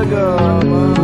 Sagama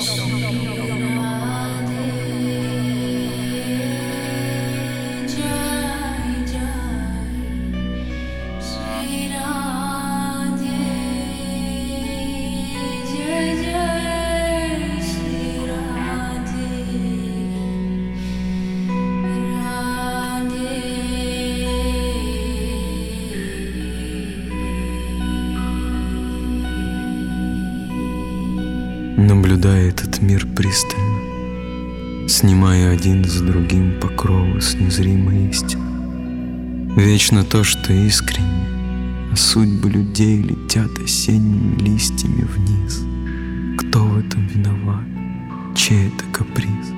Shh. Покровы с незримой истины. Вечно то, что искренне, а судьбы людей летят осенними листьями вниз. Кто в этом виноват? Чей это каприз?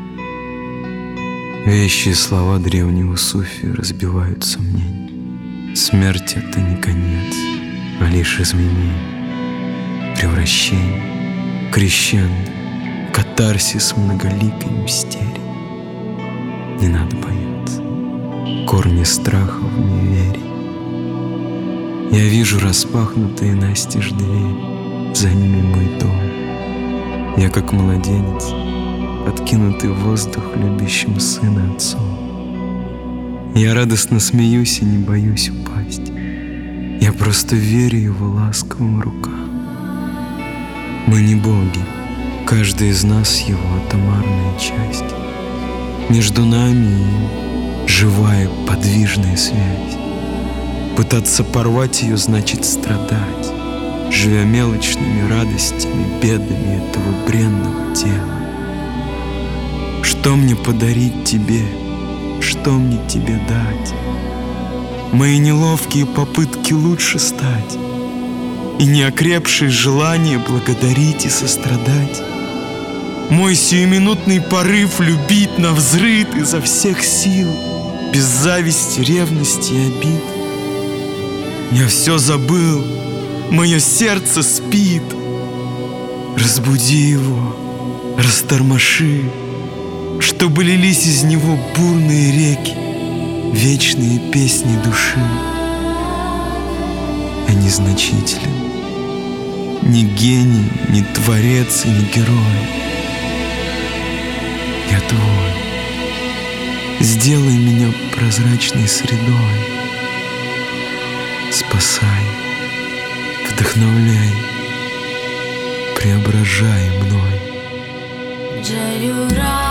Вещие слова древнего суфи разбивают сомнения. Смерть — это не конец, а лишь изменение, превращение, крещендо, катарсис многоликой мистерии. Не надо бояться, корни страха в неверии. Я вижу распахнутые настежь двери, за ними мой дом. Я как младенец, откинутый в воздух любящим сына отцом. Я радостно смеюсь и не боюсь упасть. Я просто верю его ласковым рукам. Мы не боги, каждый из нас его атомарная часть. Между нами и живая подвижная связь. Пытаться порвать ее значит страдать, живя мелочными радостями, бедами этого бренного тела. Что мне подарить тебе? Что мне тебе дать? Мои неловкие попытки лучше стать И неокрепшие желания благодарить и сострадать Мой сиюминутный порыв любить на взрыд изо всех сил Без зависти, ревности и обид Я все забыл, мое сердце спит Разбуди его, растормоши чтобы лились из него бурные реки, вечные песни души. Я незначителен, ни гений, ни творец и ни герой. Я твой. Сделай меня прозрачной средой. Спасай, вдохновляй, преображай мной. Jaya